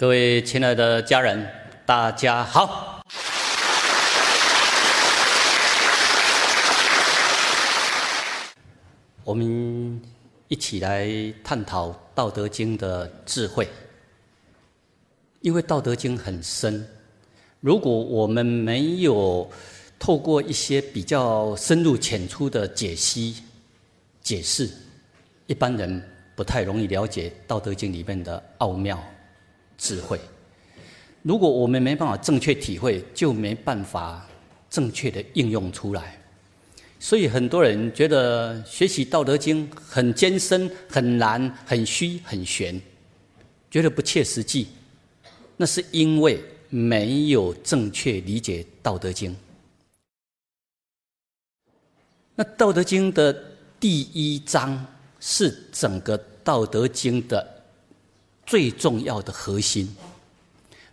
各位亲爱的家人，大家好。我们一起来探讨《道德经》的智慧，因为《道德经》很深，如果我们没有透过一些比较深入浅出的解析、解释，一般人不太容易了解《道德经》里面的奥妙。智慧，如果我们没办法正确体会，就没办法正确的应用出来。所以很多人觉得学习《道德经》很艰深、很难、很虚、很玄，觉得不切实际。那是因为没有正确理解《道德经》。那《道德经》的第一章是整个《道德经》的。最重要的核心，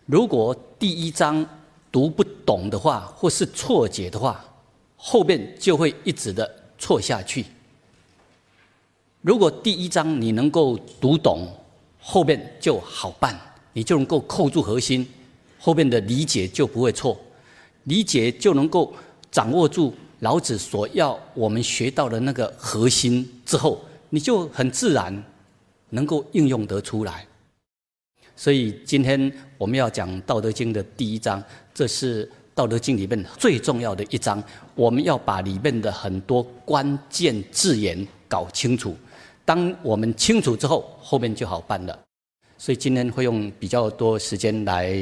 如果第一章读不懂的话，或是错解的话，后面就会一直的错下去。如果第一章你能够读懂，后面就好办，你就能够扣住核心，后面的理解就不会错，理解就能够掌握住老子所要我们学到的那个核心之后，你就很自然能够应用得出来。所以今天我们要讲《道德经》的第一章，这是《道德经》里面最重要的一章。我们要把里面的很多关键字眼搞清楚。当我们清楚之后，后面就好办了。所以今天会用比较多时间来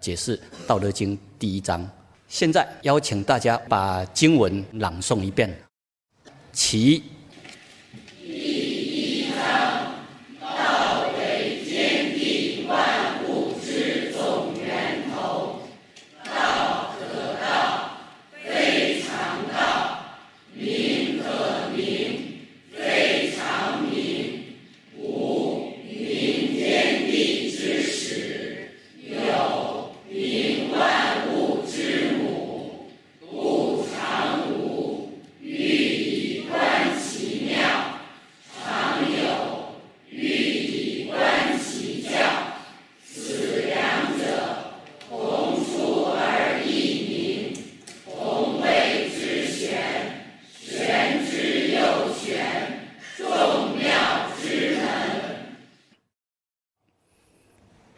解释《道德经》第一章。现在邀请大家把经文朗诵一遍。其《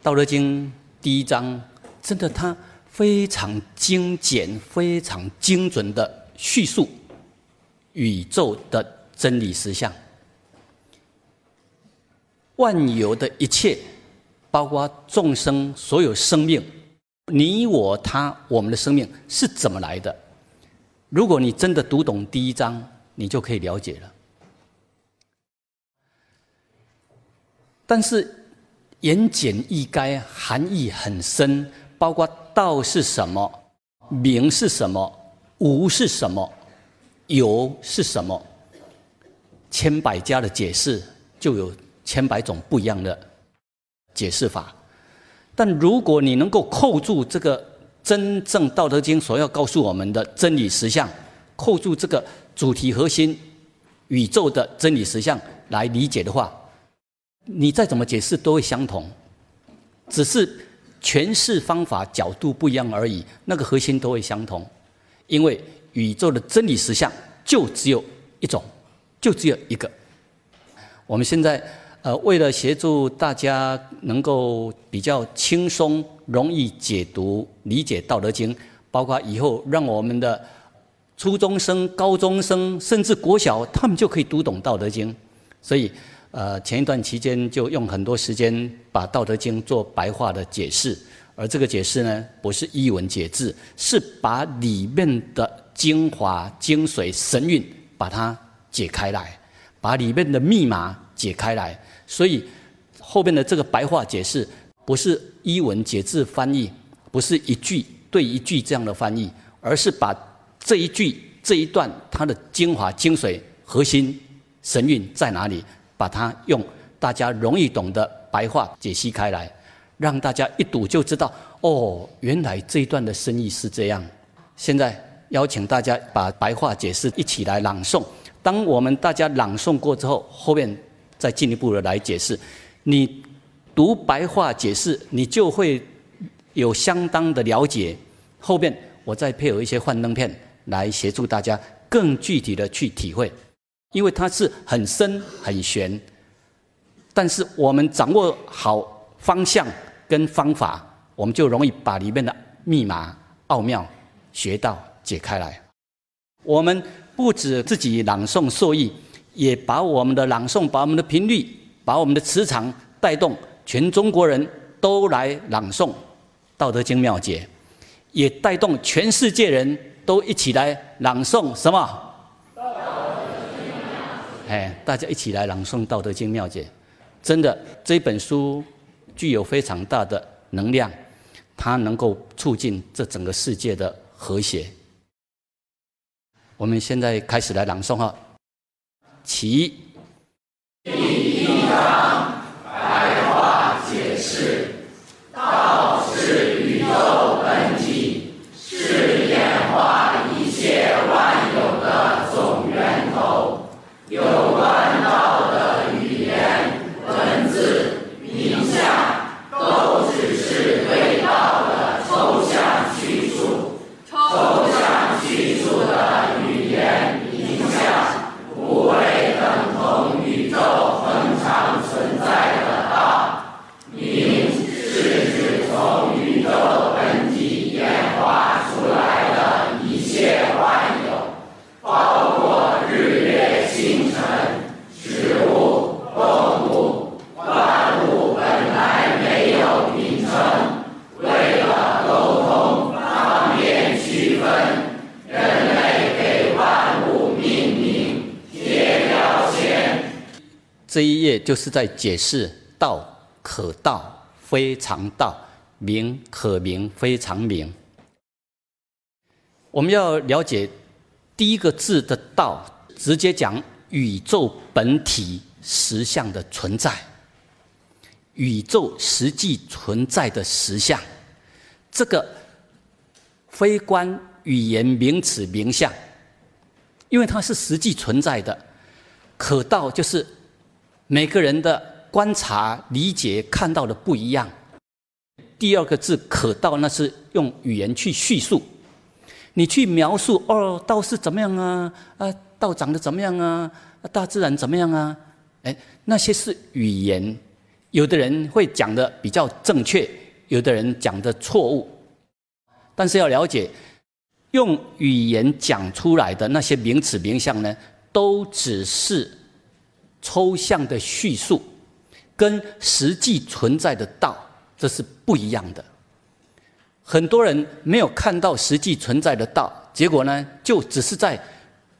道德经》第一章，真的，它非常精简、非常精准的叙述宇宙的真理实相，万有的一切，包括众生所有生命，你我他，我们的生命是怎么来的？如果你真的读懂第一章，你就可以了解了。但是。言简意赅，含义很深，包括道是什么，名是什么，无是什么，有是什么，千百家的解释就有千百种不一样的解释法。但如果你能够扣住这个真正《道德经》所要告诉我们的真理实相，扣住这个主题核心宇宙的真理实相来理解的话。你再怎么解释都会相同，只是诠释方法角度不一样而已。那个核心都会相同，因为宇宙的真理实相就只有一种，就只有一个。我们现在呃，为了协助大家能够比较轻松、容易解读、理解《道德经》，包括以后让我们的初中生、高中生，甚至国小，他们就可以读懂《道德经》，所以。呃，前一段期间就用很多时间把《道德经》做白话的解释，而这个解释呢，不是一文解字，是把里面的精华、精髓、神韵把它解开来，把里面的密码解开来。所以后面的这个白话解释，不是一文解字翻译，不是一句对一句这样的翻译，而是把这一句这一段它的精华、精髓、核心、神韵在哪里？把它用大家容易懂的白话解析开来，让大家一读就知道哦，原来这一段的深意是这样。现在邀请大家把白话解释一起来朗诵。当我们大家朗诵过之后，后面再进一步的来解释。你读白话解释，你就会有相当的了解。后面我再配合一些幻灯片来协助大家更具体的去体会，因为它是很深很玄，但是我们掌握好方向跟方法，我们就容易把里面的密码奥妙学到解开来。我们不止自己朗诵受益，也把我们的朗诵、把我们的频率、把我们的磁场带动。全中国人都来朗诵《道德经》妙解，也带动全世界人都一起来朗诵什么？《》哎，大家一起来朗诵《道德经》妙解，真的这本书具有非常大的能量，它能够促进这整个世界的和谐。我们现在开始来朗诵哈，起。第一章白话解释。道是宇宙本体，是演化一切万有的总源头。有关道的语言、文字、名相，都只是对道的抽象叙述。抽象叙述的语言、名相，不会等同宇宙恒常存在的道。名。从宇宙本体演化出来的一切万有，包括日月星辰、植物、动物，万物本来没有名称，为了沟通方便区分，人类给万物命名、贴标签。这一页就是在解释道可道，非常道。名可名，非常名。我们要了解第一个字的“道”，直接讲宇宙本体实相的存在，宇宙实际存在的实相。这个非观语言名词名相，因为它是实际存在的。可道就是每个人的观察、理解、看到的不一样。第二个字“可道”，那是用语言去叙述，你去描述哦，道是怎么样啊？啊，道长得怎么样啊？大自然怎么样啊？哎，那些是语言，有的人会讲的比较正确，有的人讲的错误。但是要了解，用语言讲出来的那些名词名相呢，都只是抽象的叙述，跟实际存在的道。这是不一样的。很多人没有看到实际存在的道，结果呢，就只是在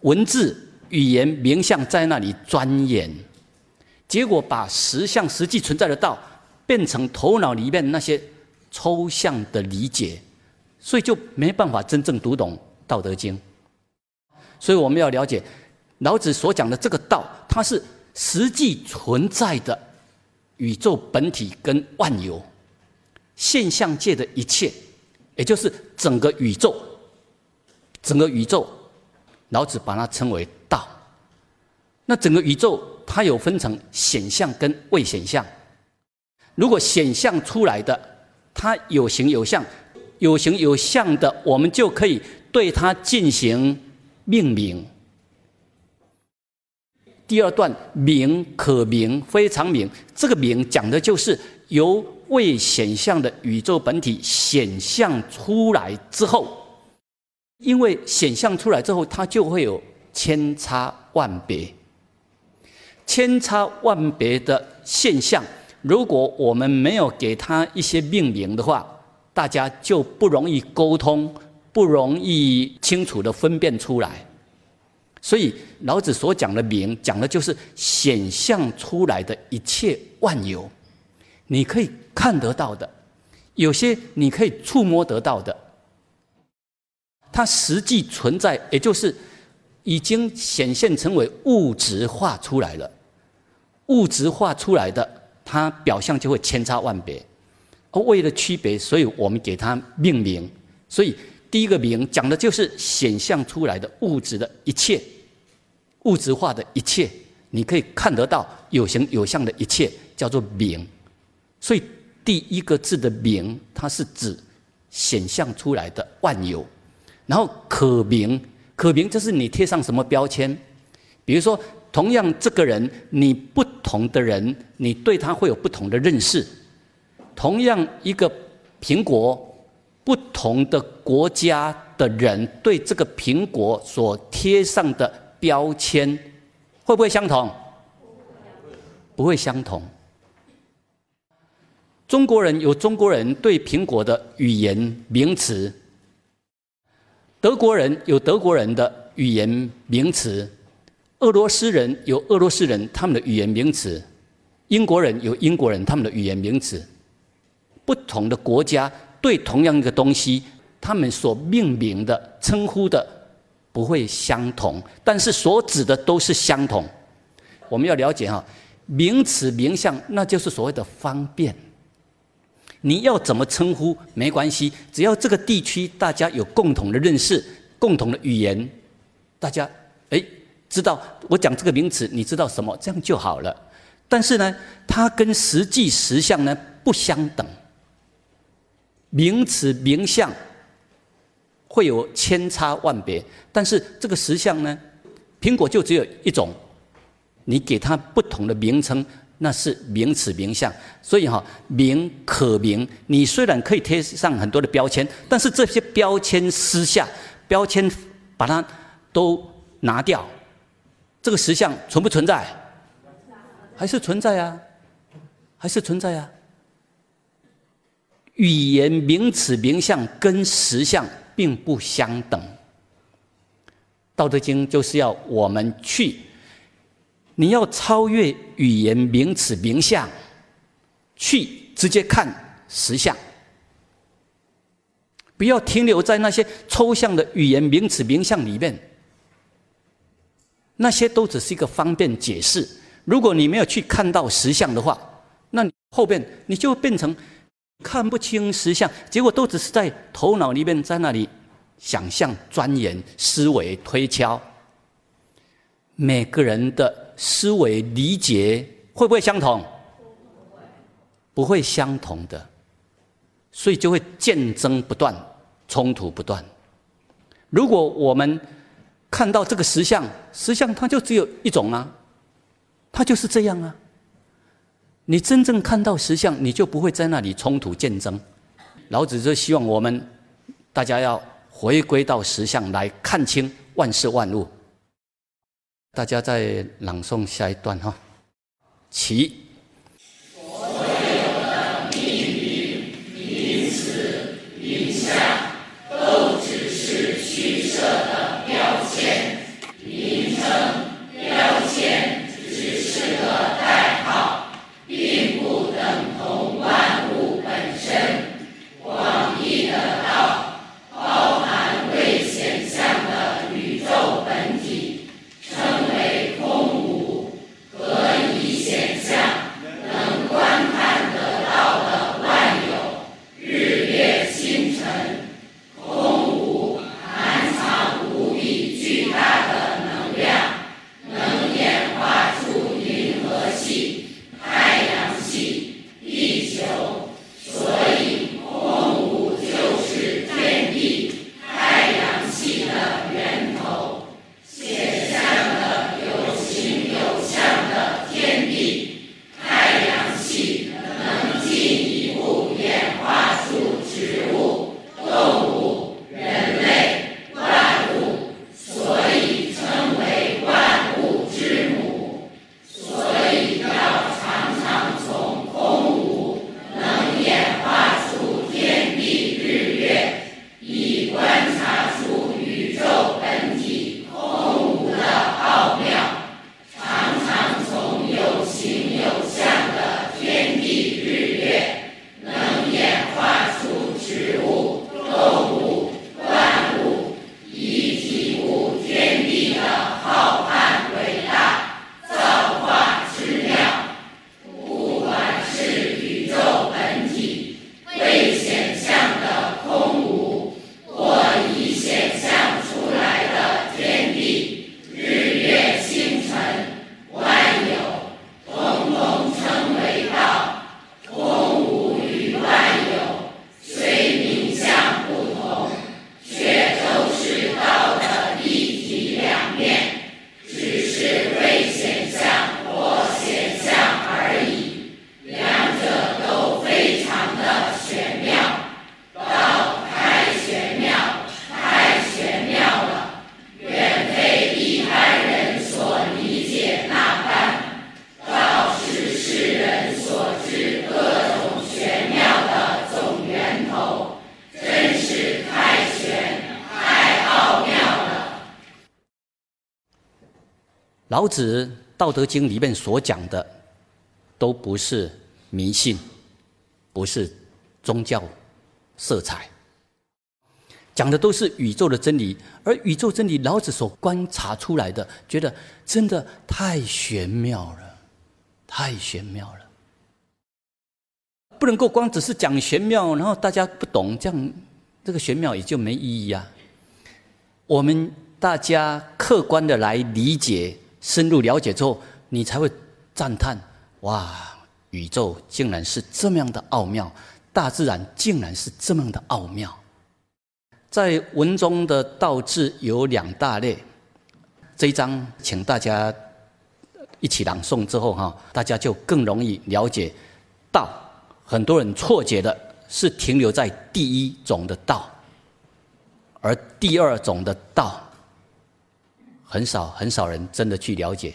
文字、语言、名相在那里钻研，结果把实相、实际存在的道变成头脑里面那些抽象的理解，所以就没办法真正读懂《道德经》。所以我们要了解老子所讲的这个道，它是实际存在的宇宙本体跟万有。现象界的一切，也就是整个宇宙，整个宇宙，老子把它称为道。那整个宇宙它有分成显象跟未显象。如果显象出来的，它有形有相，有形有相的，我们就可以对它进行命名。第二段名可名，非常名，这个名讲的就是由。未显象的宇宙本体显象出来之后，因为显象出来之后，它就会有千差万别、千差万别的现象。如果我们没有给它一些命名的话，大家就不容易沟通，不容易清楚的分辨出来。所以老子所讲的名，讲的就是显象出来的一切万有。你可以看得到的，有些你可以触摸得到的，它实际存在，也就是已经显现成为物质化出来了。物质化出来的，它表象就会千差万别。而为了区别，所以我们给它命名。所以第一个名讲的就是显象出来的物质的一切，物质化的一切，你可以看得到有形有相的一切，叫做名。所以第一个字的明，它是指显象出来的万有。然后可明，可明就是你贴上什么标签，比如说，同样这个人，你不同的人，你对他会有不同的认识。同样一个苹果，不同的国家的人对这个苹果所贴上的标签，会不会相同？不会相同。中国人有中国人对苹果的语言名词。德国人有德国人的语言名词，俄罗斯人有俄罗斯人他们的语言名词，英国人有英国人他们的语言名词。不同的国家对同样一个东西，他们所命名的称呼的不会相同，但是所指的都是相同。我们要了解哈，名词名相那就是所谓的方便。你要怎么称呼没关系，只要这个地区大家有共同的认识、共同的语言，大家哎知道我讲这个名词，你知道什么，这样就好了。但是呢，它跟实际实相呢不相等，名词名相会有千差万别，但是这个实相呢，苹果就只有一种，你给它不同的名称。那是名词名相，所以哈名可名。你虽然可以贴上很多的标签，但是这些标签撕下标签把它都拿掉，这个实相存不存在？还是存在啊？还是存在啊？语言名词名相跟实相并不相等，《道德经》就是要我们去。你要超越语言名词名相，去直接看实相，不要停留在那些抽象的语言名词名相里面，那些都只是一个方便解释。如果你没有去看到实相的话，那后边你就变成看不清实相，结果都只是在头脑里面在那里想象、钻研、思维、推敲。每个人的。思维理解会不会相同？不会相同的，所以就会竞争不断，冲突不断。如果我们看到这个实相，实相它就只有一种啊，它就是这样啊。你真正看到实相，你就不会在那里冲突竞争。老子就希望我们大家要回归到实相来看清万事万物。大家再朗诵下一段哈，其。子《道德经》里面所讲的，都不是迷信，不是宗教色彩，讲的都是宇宙的真理。而宇宙真理，老子所观察出来的，觉得真的太玄妙了，太玄妙了，不能够光只是讲玄妙，然后大家不懂，这样这个玄妙也就没意义啊。我们大家客观的来理解。深入了解之后，你才会赞叹：哇，宇宙竟然是这么样的奥妙，大自然竟然是这么样的奥妙。在文中的道字有两大类，这一章请大家一起朗诵之后哈，大家就更容易了解道。很多人错解的是停留在第一种的道，而第二种的道。很少很少人真的去了解，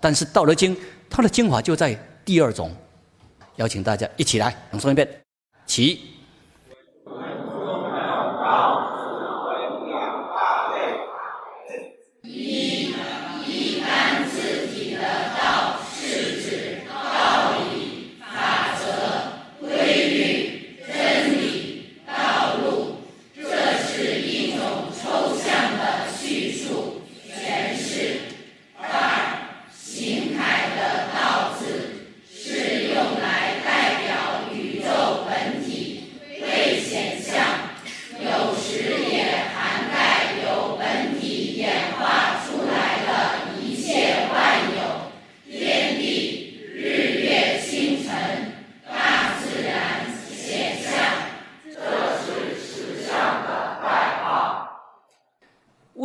但是《道德经》它的精华就在第二种，邀请大家一起来朗诵一遍，起。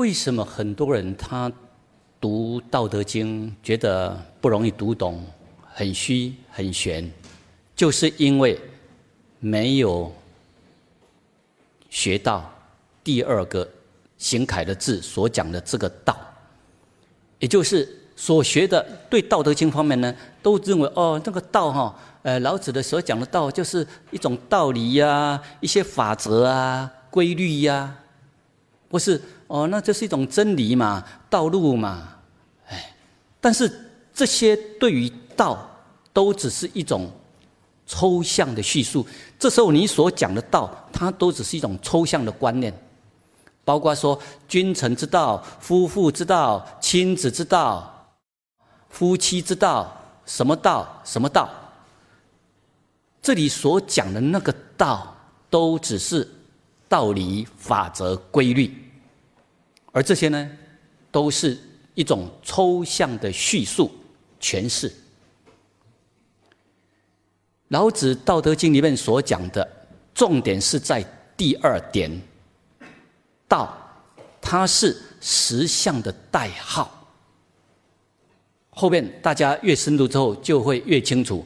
为什么很多人他读《道德经》觉得不容易读懂，很虚很玄，就是因为没有学到第二个行楷的字所讲的这个道，也就是所学的对《道德经》方面呢，都认为哦，那个道哈，呃，老子的所讲的道就是一种道理呀，一些法则啊，规律呀，不是。哦，那这是一种真理嘛，道路嘛，哎，但是这些对于道都只是一种抽象的叙述。这时候你所讲的道，它都只是一种抽象的观念，包括说君臣之道、夫妇之道、亲子之道、夫妻之道，什么道什么道。这里所讲的那个道，都只是道理、法则、规律。而这些呢，都是一种抽象的叙述诠释。老子《道德经》里面所讲的重点是在第二点，道，它是实相的代号。后面大家越深入之后，就会越清楚，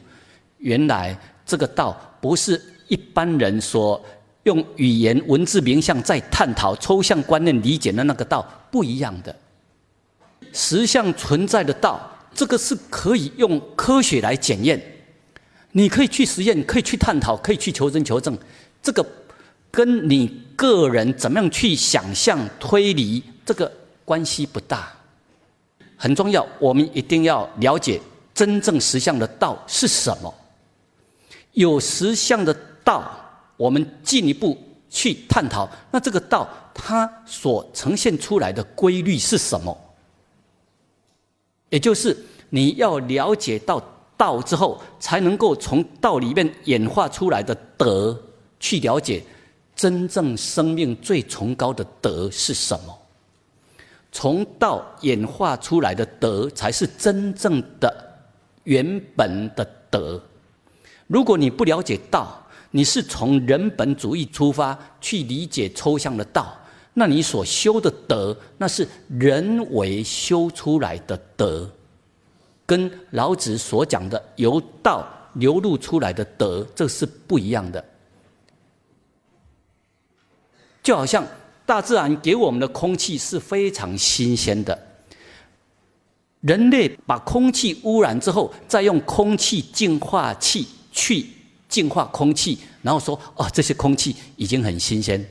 原来这个道不是一般人所。用语言文字名相在探讨抽象观念理解的那个道不一样的实相存在的道，这个是可以用科学来检验，你可以去实验，可以去探讨，可以去求真求证。这个跟你个人怎么样去想象推理，这个关系不大。很重要，我们一定要了解真正实相的道是什么。有实相的道。我们进一步去探讨，那这个道它所呈现出来的规律是什么？也就是你要了解到道之后，才能够从道里面演化出来的德去了解真正生命最崇高的德是什么。从道演化出来的德，才是真正的原本的德。如果你不了解道，你是从人本主义出发去理解抽象的道，那你所修的德，那是人为修出来的德，跟老子所讲的由道流露出来的德，这是不一样的。就好像大自然给我们的空气是非常新鲜的，人类把空气污染之后，再用空气净化器去。净化空气，然后说：“哦，这些空气已经很新鲜。”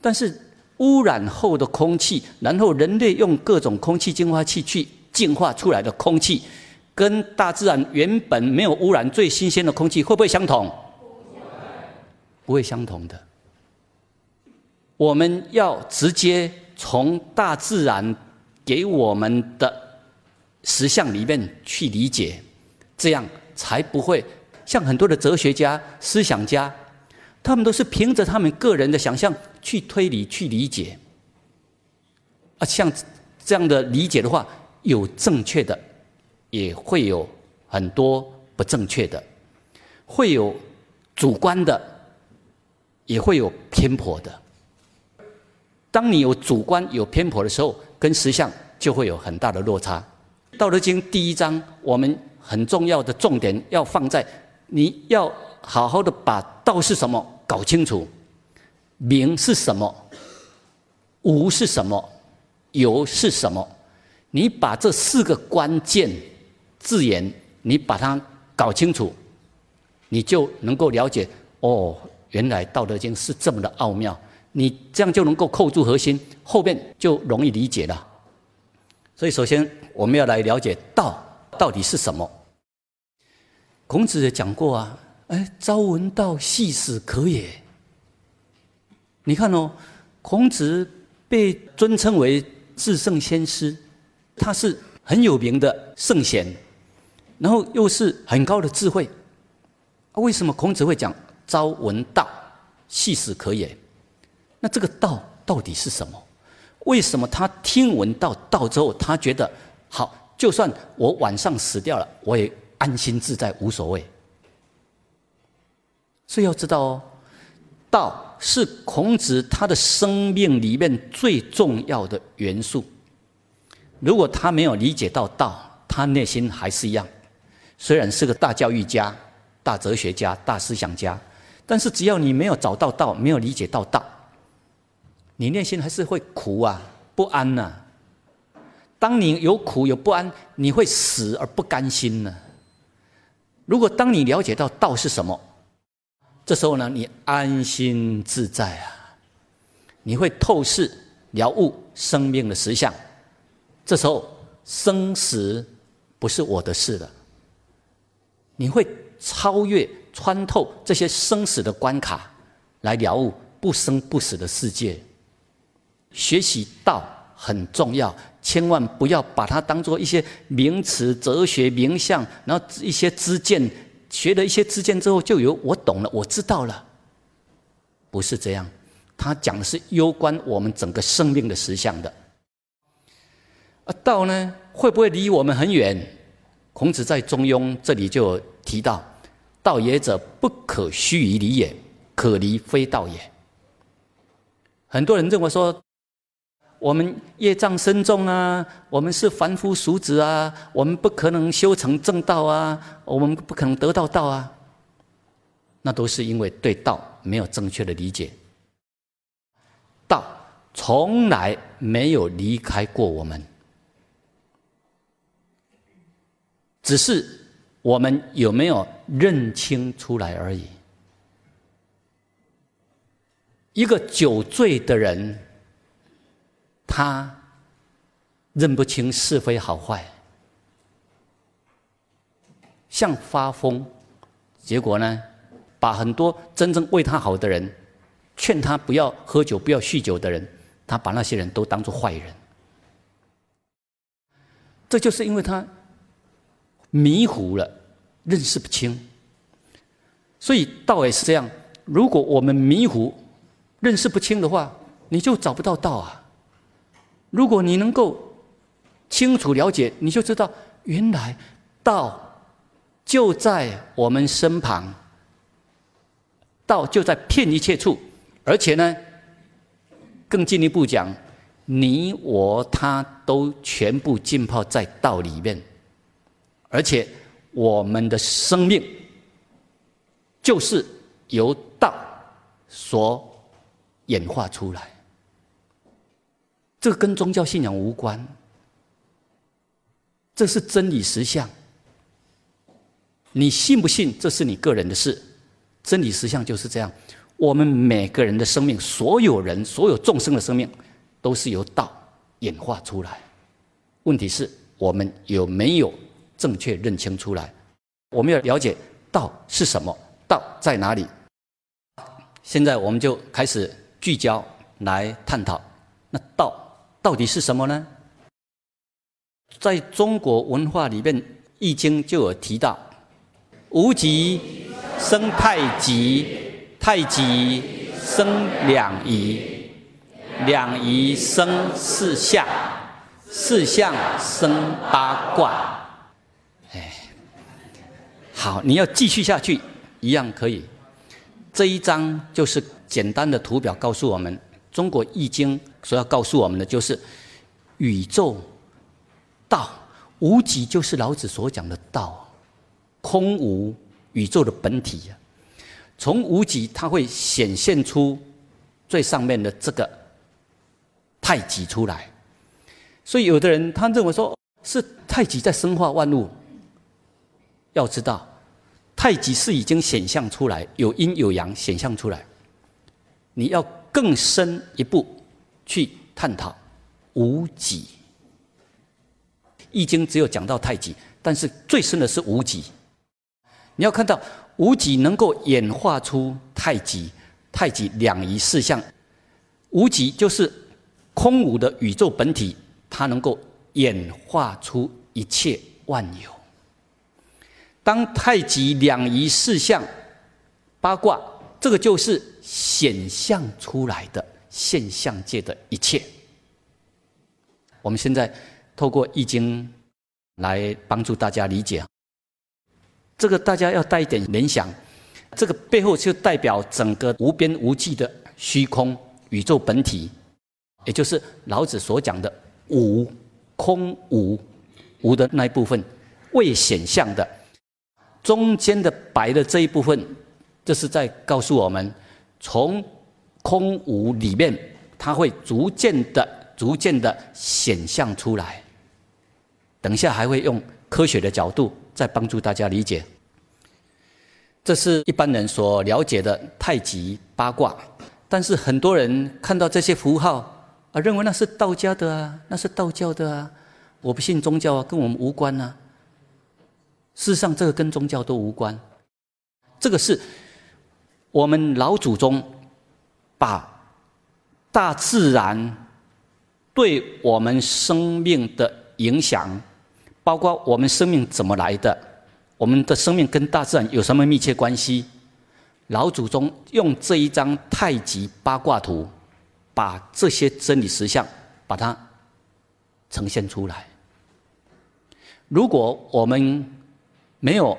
但是污染后的空气，然后人类用各种空气净化器去净化出来的空气，跟大自然原本没有污染、最新鲜的空气会不会相同？不会相同的。我们要直接从大自然给我们的实相里面去理解，这样才不会像很多的哲学家、思想家。他们都是凭着他们个人的想象去推理、去理解，啊，像这样的理解的话，有正确的，也会有很多不正确的，会有主观的，也会有偏颇的。当你有主观、有偏颇的时候，跟实相就会有很大的落差。《道德经》第一章，我们很重要的重点要放在你要。好好的把道是什么搞清楚，明是什么，无是什么，有是什么，你把这四个关键字眼，你把它搞清楚，你就能够了解哦，原来《道德经》是这么的奥妙，你这样就能够扣住核心，后面就容易理解了。所以，首先我们要来了解道到底是什么。孔子也讲过啊。哎，朝闻道，夕死可也。你看哦，孔子被尊称为至圣先师，他是很有名的圣贤，然后又是很高的智慧。为什么孔子会讲朝闻道，夕死可也？那这个道到底是什么？为什么他听闻到道之后，他觉得好，就算我晚上死掉了，我也安心自在，无所谓？所以要知道哦，道是孔子他的生命里面最重要的元素。如果他没有理解到道，他内心还是一样，虽然是个大教育家、大哲学家、大思想家，但是只要你没有找到道，没有理解到道，你内心还是会苦啊、不安呐。当你有苦有不安，你会死而不甘心呢。如果当你了解到道是什么，这时候呢，你安心自在啊，你会透视了悟生命的实相。这时候生死不是我的事了，你会超越穿透这些生死的关卡，来了悟不生不死的世界。学习道很重要，千万不要把它当做一些名词、哲学名相，然后一些知见。学了一些知见之后，就有我懂了，我知道了。不是这样，他讲的是攸关我们整个生命的实相的。啊，道呢会不会离我们很远？孔子在《中庸》这里就提到：“道也者，不可虚于离也，可离非道也。”很多人认为说。我们业障深重啊，我们是凡夫俗子啊，我们不可能修成正道啊，我们不可能得到道啊。那都是因为对道没有正确的理解。道从来没有离开过我们，只是我们有没有认清出来而已。一个酒醉的人。他认不清是非好坏，像发疯，结果呢，把很多真正为他好的人，劝他不要喝酒、不要酗酒的人，他把那些人都当做坏人。这就是因为他迷糊了，认识不清。所以道也是这样，如果我们迷糊、认识不清的话，你就找不到道啊。如果你能够清楚了解，你就知道原来道就在我们身旁，道就在遍一切处，而且呢，更进一步讲，你我他都全部浸泡在道里面，而且我们的生命就是由道所演化出来。这个跟宗教信仰无关，这是真理实相。你信不信，这是你个人的事。真理实相就是这样。我们每个人的生命，所有人、所有众生的生命，都是由道演化出来。问题是，我们有没有正确认清出来？我们要了解道是什么，道在哪里？现在我们就开始聚焦来探讨，那道到底是什么呢？在中国文化里面，《易经》就有提到：无极生太极，太极生两仪，两仪生四象，四象生八卦。哎，好，你要继续下去，一样可以。这一章就是简单的图表，告诉我们中国易经所要告诉我们的就是宇宙道无极，就是老子所讲的道，空无宇宙的本体呀。从无极，它会显现出最上面的这个太极出来。所以有的人他认为说是太极在生化万物，要知道。太极是已经显象出来，有阴有阳显象出来。你要更深一步去探讨无极。易经只有讲到太极，但是最深的是无极。你要看到无极能够演化出太极，太极两仪四象，无极就是空无的宇宙本体，它能够演化出一切万有。当太极两仪四象八卦，这个就是显象出来的现象界的一切。我们现在透过易经来帮助大家理解，这个大家要带一点联想，这个背后就代表整个无边无际的虚空宇宙本体，也就是老子所讲的无空无无的那一部分未显象的。中间的白的这一部分，这是在告诉我们，从空无里面，它会逐渐的、逐渐的显象出来。等一下还会用科学的角度再帮助大家理解。这是一般人所了解的太极八卦，但是很多人看到这些符号啊，认为那是道家的啊，那是道教的啊，我不信宗教啊，跟我们无关啊。事实上，这个跟宗教都无关。这个是我们老祖宗把大自然对我们生命的影响，包括我们生命怎么来的，我们的生命跟大自然有什么密切关系。老祖宗用这一张太极八卦图，把这些真理实相把它呈现出来。如果我们没有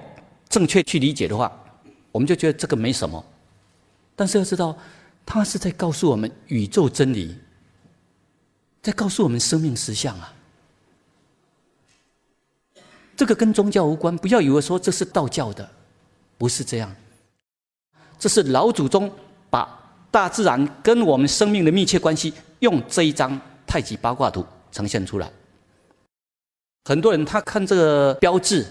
正确去理解的话，我们就觉得这个没什么。但是要知道，他是在告诉我们宇宙真理，在告诉我们生命实相啊。这个跟宗教无关，不要以为说这是道教的，不是这样。这是老祖宗把大自然跟我们生命的密切关系，用这一张太极八卦图呈现出来。很多人他看这个标志。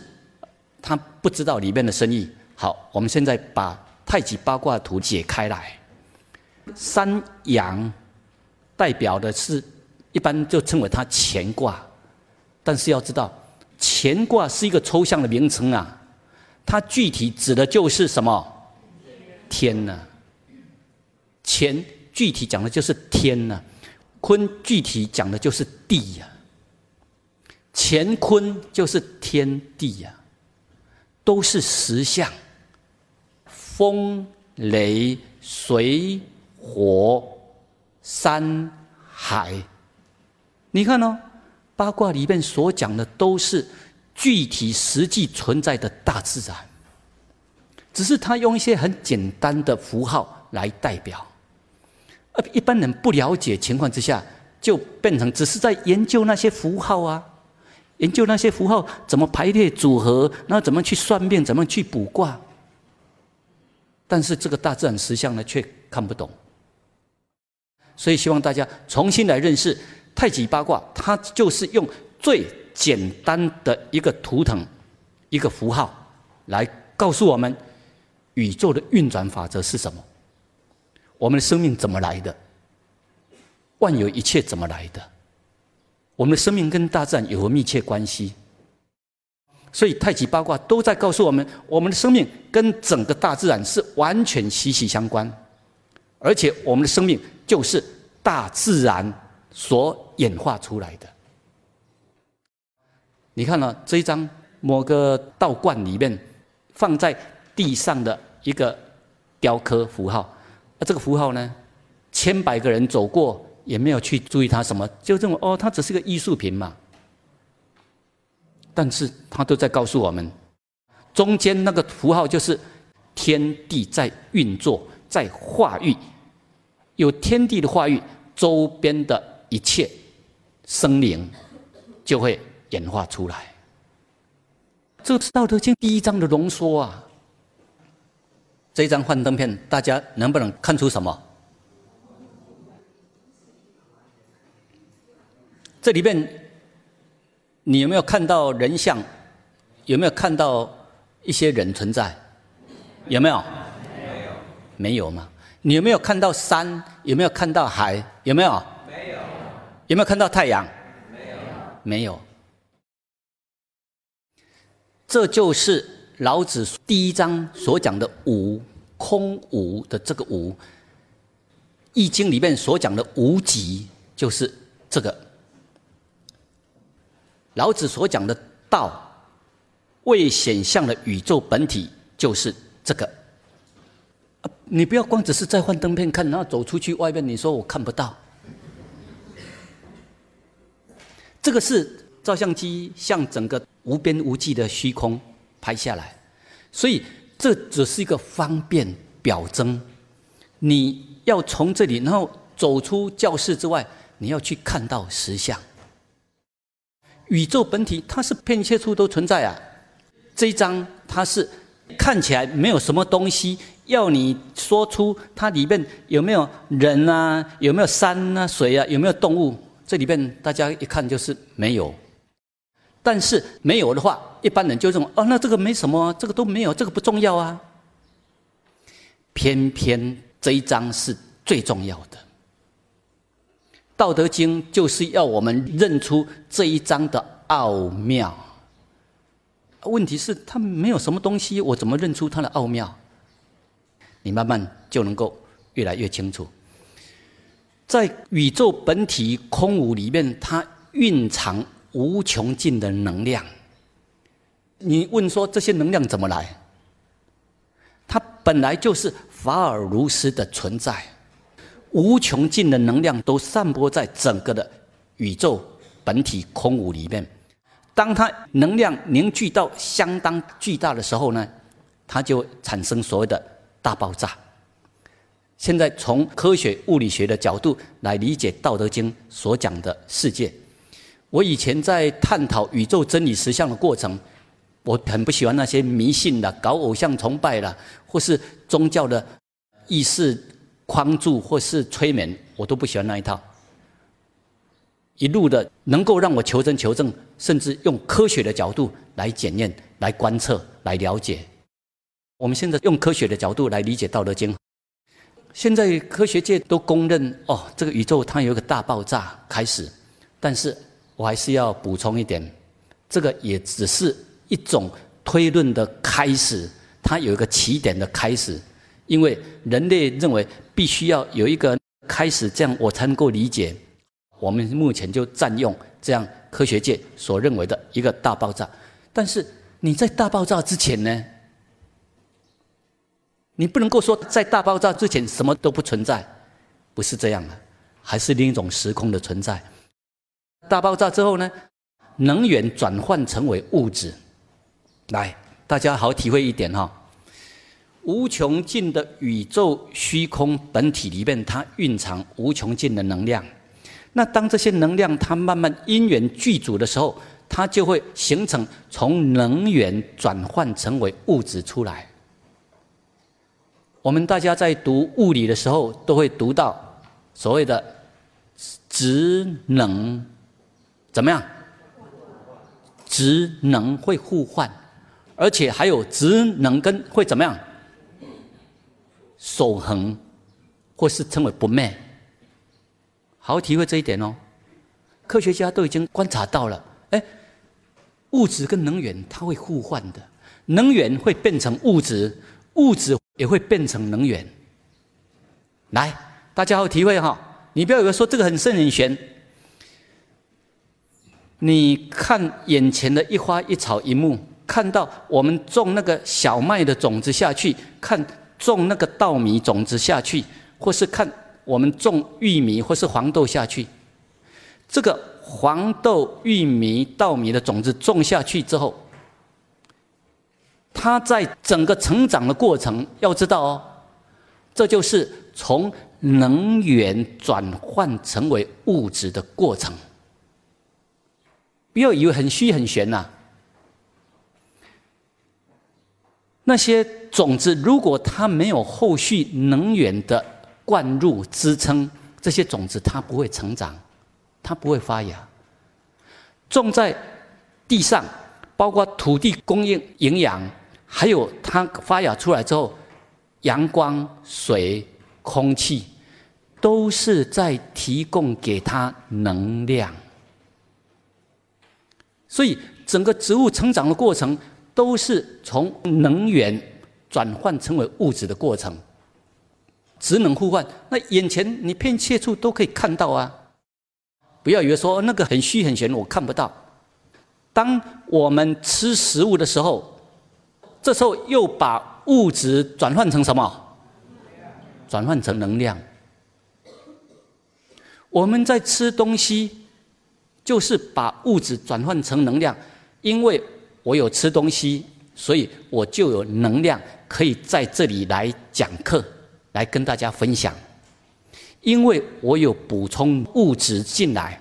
他不知道里面的深意。好，我们现在把太极八卦图解开来。三阳代表的是，一般就称为它乾卦。但是要知道，乾卦是一个抽象的名称啊，它具体指的就是什么？天呢？乾具体讲的就是天呢，坤具体讲的就是地呀。乾坤就是天地呀。都是实相，风、雷、水、火、山、海。你看哦，八卦里面所讲的都是具体实际存在的大自然，只是他用一些很简单的符号来代表。呃，一般人不了解情况之下，就变成只是在研究那些符号啊。研究那些符号怎么排列组合，然后怎么去算命，怎么去卜卦？但是这个大自然实相呢，却看不懂。所以希望大家重新来认识太极八卦，它就是用最简单的一个图腾、一个符号，来告诉我们宇宙的运转法则是什么，我们的生命怎么来的，万有一切怎么来的。我们的生命跟大自然有何密切关系。所以太极八卦都在告诉我们，我们的生命跟整个大自然是完全息息相关，而且我们的生命就是大自然所演化出来的。你看呢这一张某个道观里面放在地上的一个雕刻符号，而这个符号呢，千百个人走过也没有去注意它什么，就认为哦，它只是个艺术品嘛。但是他都在告诉我们，中间那个符号就是天地在运作，在化育，有天地的化育，周边的一切生灵就会演化出来。这是《道德经》第一章的浓缩啊！这一张幻灯片，大家能不能看出什么？这里面。你有没有看到人像？有没有看到一些人存在？有没有？没有。没有吗？你有没有看到山？有没有看到海？有没有？没有。有没有看到太阳？没有。没有。这就是老子第一章所讲的“无”，空无的这个“无”。《易经》里面所讲的“无极”，就是这个。老子所讲的道，未显象的宇宙本体就是这个。你不要光只是在幻灯片看，然后走出去外面，你说我看不到。这个是照相机向整个无边无际的虚空拍下来，所以这只是一个方便表征。你要从这里，然后走出教室之外，你要去看到实相。宇宙本体，它是片切处都存在啊。这一章它是看起来没有什么东西，要你说出它里面有没有人啊，有没有山啊、水啊，有没有动物？这里面大家一看就是没有。但是没有的话，一般人就认为哦，那这个没什么，这个都没有，这个不重要啊。偏偏这一章是最重要的。《道德经》就是要我们认出这一章的奥妙。问题是，它没有什么东西，我怎么认出它的奥妙？你慢慢就能够越来越清楚。在宇宙本体空无里面，它蕴藏无穷尽的能量。你问说这些能量怎么来？它本来就是法尔如斯的存在。无穷尽的能量都散播在整个的宇宙本体空无里面。当它能量凝聚到相当巨大的时候呢，它就产生所谓的大爆炸。现在从科学物理学的角度来理解《道德经》所讲的世界。我以前在探讨宇宙真理实相的过程，我很不喜欢那些迷信的、搞偶像崇拜的，或是宗教的意识。框住或是催眠，我都不喜欢那一套。一路的能够让我求真求证，甚至用科学的角度来检验、来观测、来了解。我们现在用科学的角度来理解《道德经》。现在科学界都公认，哦，这个宇宙它有一个大爆炸开始。但是我还是要补充一点，这个也只是一种推论的开始，它有一个起点的开始。因为人类认为必须要有一个开始，这样我才能够理解。我们目前就占用这样科学界所认为的一个大爆炸。但是你在大爆炸之前呢？你不能够说在大爆炸之前什么都不存在，不是这样的，还是另一种时空的存在。大爆炸之后呢？能源转换成为物质。来，大家好体会一点哈。无穷尽的宇宙虚空本体里面，它蕴藏无穷尽的能量。那当这些能量它慢慢因缘具足的时候，它就会形成从能源转换成为物质出来。我们大家在读物理的时候，都会读到所谓的职能怎么样？职能会互换，而且还有职能跟会怎么样？守恒，或是称为不灭，好好体会这一点哦。科学家都已经观察到了，哎，物质跟能源它会互换的，能源会变成物质，物质也会变成能源。来，大家好体会哈，你不要以为说这个很深很玄。你看眼前的一花一草一木，看到我们种那个小麦的种子下去，看种那个稻米种子下去，或是看我们种玉米或是黄豆下去，这个黄豆、玉米、稻米的种子种下去之后，它在整个成长的过程，要知道哦，这就是从能源转换成为物质的过程。不要以为很虚很玄呐。那些种子，如果它没有后续能源的灌入支撑，这些种子它不会成长，它不会发芽。种在地上，包括土地供应营养，还有它发芽出来之后，阳光、水、空气，都是在提供给它能量。所以，整个植物成长的过程都是从能源转换成为物质的过程，职能互换。那眼前你片切处都可以看到啊！不要以为说那个很虚很玄，我看不到。当我们吃食物的时候，这时候又把物质转换成什么？转换成能量。我们在吃东西。就是把物质转换成能量，因为我有吃东西，所以我就有能量可以在这里来讲课，来跟大家分享。因为我有补充物质进来，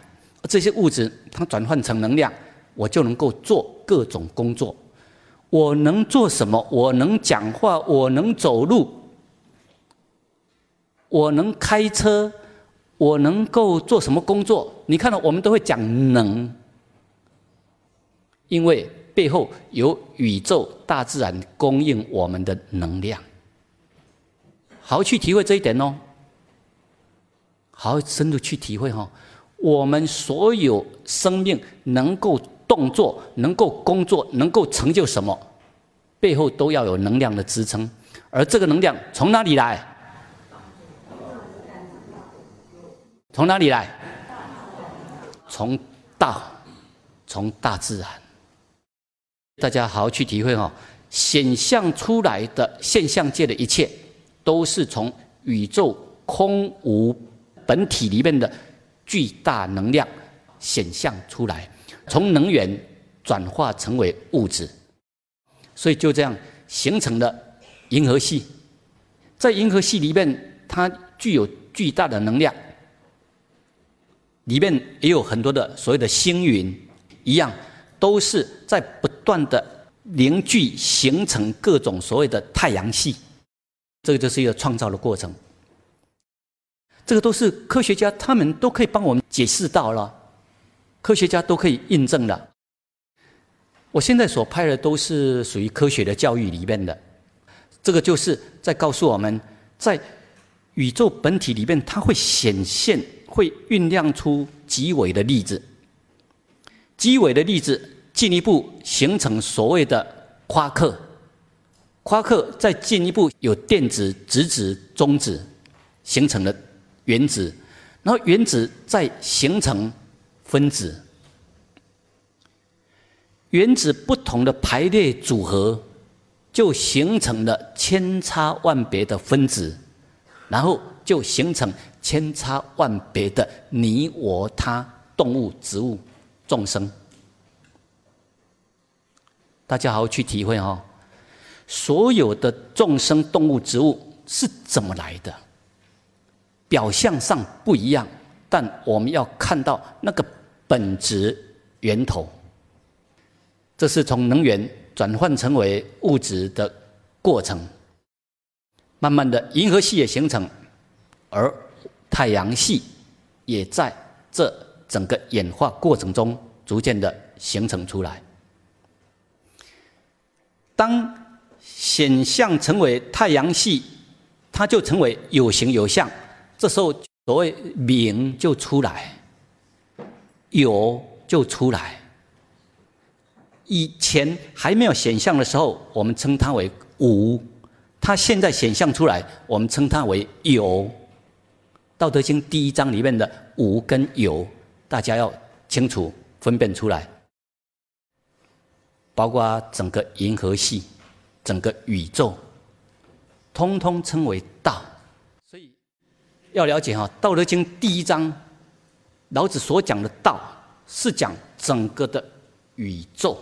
这些物质它转换成能量，我就能够做各种工作。我能做什么？我能讲话，我能走路，我能开车。我能够做什么工作？你看到我们都会讲能，因为背后有宇宙大自然供应我们的能量。好好去体会这一点哦，好好深入去体会哈。我们所有生命能够动作、能够工作、能够成就什么，背后都要有能量的支撑，而这个能量从哪里来？从哪里来？从道，从大自然。大家好好去体会哦，显象出来的现象界的一切，都是从宇宙空无本体里面的巨大能量显象出来，从能源转化成为物质，所以就这样形成了银河系。在银河系里面，它具有巨大的能量。里面也有很多的所谓的星云，一样都是在不断的凝聚形成各种所谓的太阳系，这个就是一个创造的过程。这个都是科学家他们都可以帮我们解释到了，科学家都可以印证的。我现在所拍的都是属于科学的教育里面的，这个就是在告诉我们，在宇宙本体里面，它会显现。会酝酿出极微的粒子，极微的粒子进一步形成所谓的夸克，夸克再进一步有电子、质子、中子，形成了原子，然后原子再形成分子，原子不同的排列组合，就形成了千差万别的分子，然后就形成。千差万别的你我他动物植物众生，大家好好去体会哦。所有的众生动物植物是怎么来的？表象上不一样，但我们要看到那个本质源头。这是从能源转换成为物质的过程，慢慢的银河系也形成，而。太阳系也在这整个演化过程中逐渐的形成出来。当显象成为太阳系，它就成为有形有相。这时候所谓名就出来。有就出来。以前还没有显象的时候，我们称它为无；它现在显象出来，我们称它为有。道德经第一章里面的无跟有，大家要清楚分辨出来。包括整个银河系、整个宇宙，通通称为道。所以要了解哈，《道德经》第一章，老子所讲的道，是讲整个的宇宙，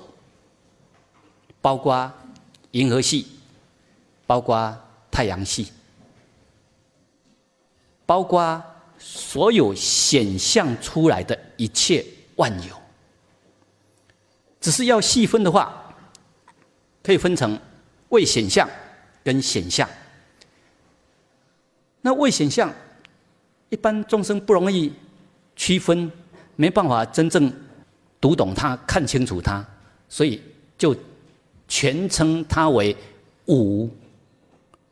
包括银河系，包括太阳系，包括所有显象出来的一切万有。只是要细分的话，可以分成未显象跟显象。那未显象，一般众生不容易区分，没办法真正读懂它、看清楚它，所以就全称它为无。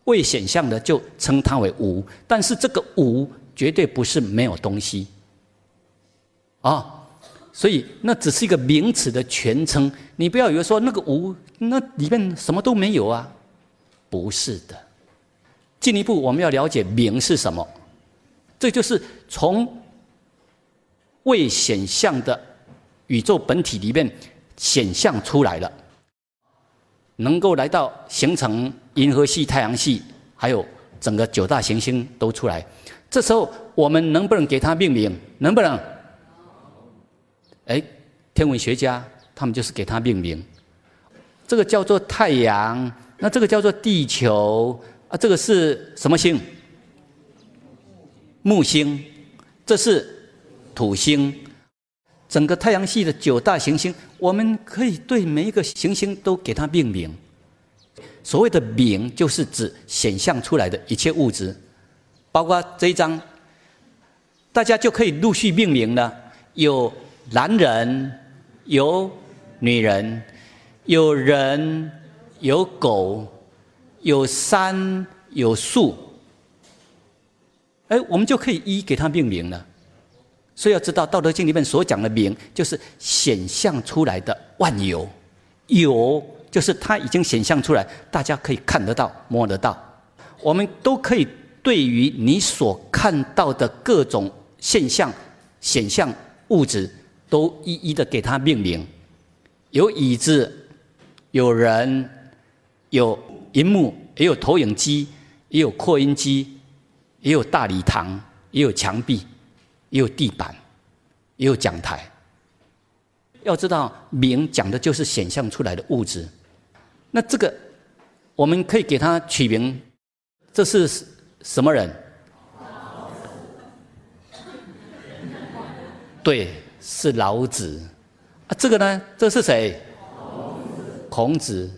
未显象的就称它为无，但是这个无绝对不是没有东西啊。所以那只是一个名词的全称，你不要以为说那个无那里面什么都没有啊，不是的。进一步我们要了解名是什么，这就是从未显象的宇宙本体里面显象出来了，能够来到形成银河系、太阳系，还有整个九大行星都出来。这时候我们能不能给它命名？能不能？哎，天文学家他们就是给它命名，这个叫做太阳，那这个叫做地球啊，这个是什么星？木星，这是土星。整个太阳系的九大行星，我们可以对每一个行星都给它命名。所谓的名，就是指显象出来的一切物质，包括这一张，大家就可以陆续命名了。有。男人有女人，有人有狗，有山有树，哎，我们就可以一一给它命名了。所以要知道，《道德经》里面所讲的名，就是显象出来的万有，有就是它已经显象出来，大家可以看得到、摸得到。我们都可以对于你所看到的各种现象、显象物质。都一一的给它命名，有椅子，有人，有荧幕，也有投影机，也有扩音机，也有大礼堂，也有墙壁，也有地板，也有讲台。要知道，名讲的就是显象出来的物质。那这个，我们可以给它取名，这是什么人？对。是老子啊，这个呢，这是谁？孔子。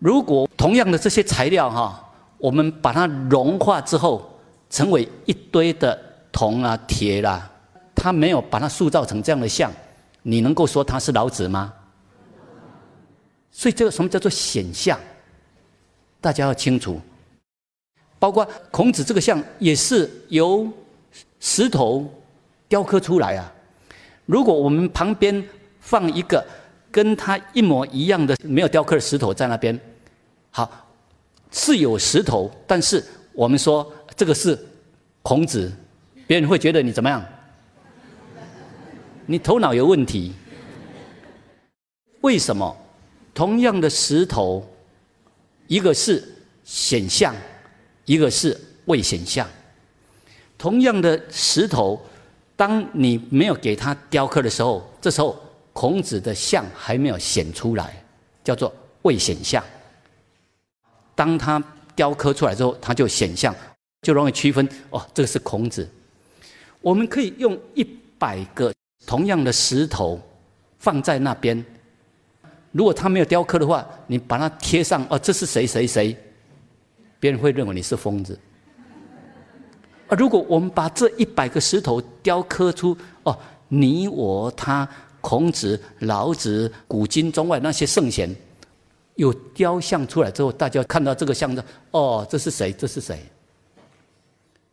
如果同样的这些材料哈，我们把它融化之后，成为一堆的铜啊、铁啦，他没有把它塑造成这样的像，你能够说他是老子吗？所以这个什么叫做显像？大家要清楚。包括孔子这个像，也是由石头雕刻出来啊。如果我们旁边放一个跟他一模一样的没有雕刻的石头在那边，好，是有石头，但是我们说这个是孔子，别人会觉得你怎么样？你头脑有问题？为什么？同样的石头，一个是显象，一个是未显象。同样的石头。当你没有给他雕刻的时候，这时候孔子的像还没有显出来，叫做未显像。当他雕刻出来之后，他就显像，就容易区分哦，这个是孔子。我们可以用一百个同样的石头放在那边，如果他没有雕刻的话，你把它贴上哦，这是谁谁谁，别人会认为你是疯子。啊！如果我们把这一百个石头雕刻出哦，你我他、孔子、老子、古今中外那些圣贤，有雕像出来之后，大家看到这个像的哦，这是谁？这是谁？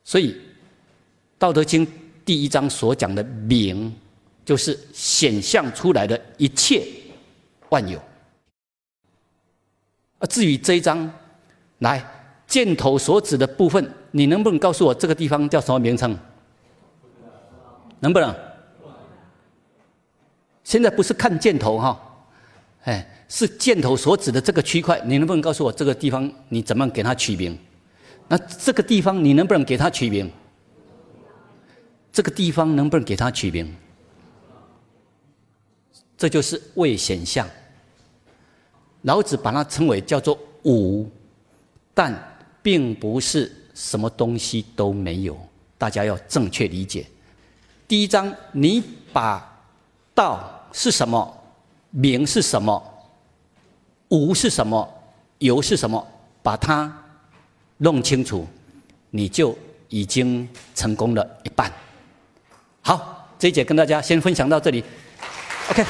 所以《道德经》第一章所讲的名，就是显象出来的一切万有。啊，至于这一章，来箭头所指的部分，你能不能告诉我这个地方叫什么名称？能不能？现在不是看箭头哈，哎，是箭头所指的这个区块，你能不能告诉我这个地方你怎么给它取名？那这个地方你能不能给它取名？这个地方能不能给它取名？这就是未显象。老子把它称为叫做无，但并不是什么东西都没有。大家要正确理解。第一章，你把道是什么，名是什么，无是什么，有是什么，把它弄清楚，你就已经成功了一半。好，这一节跟大家先分享到这里。OK。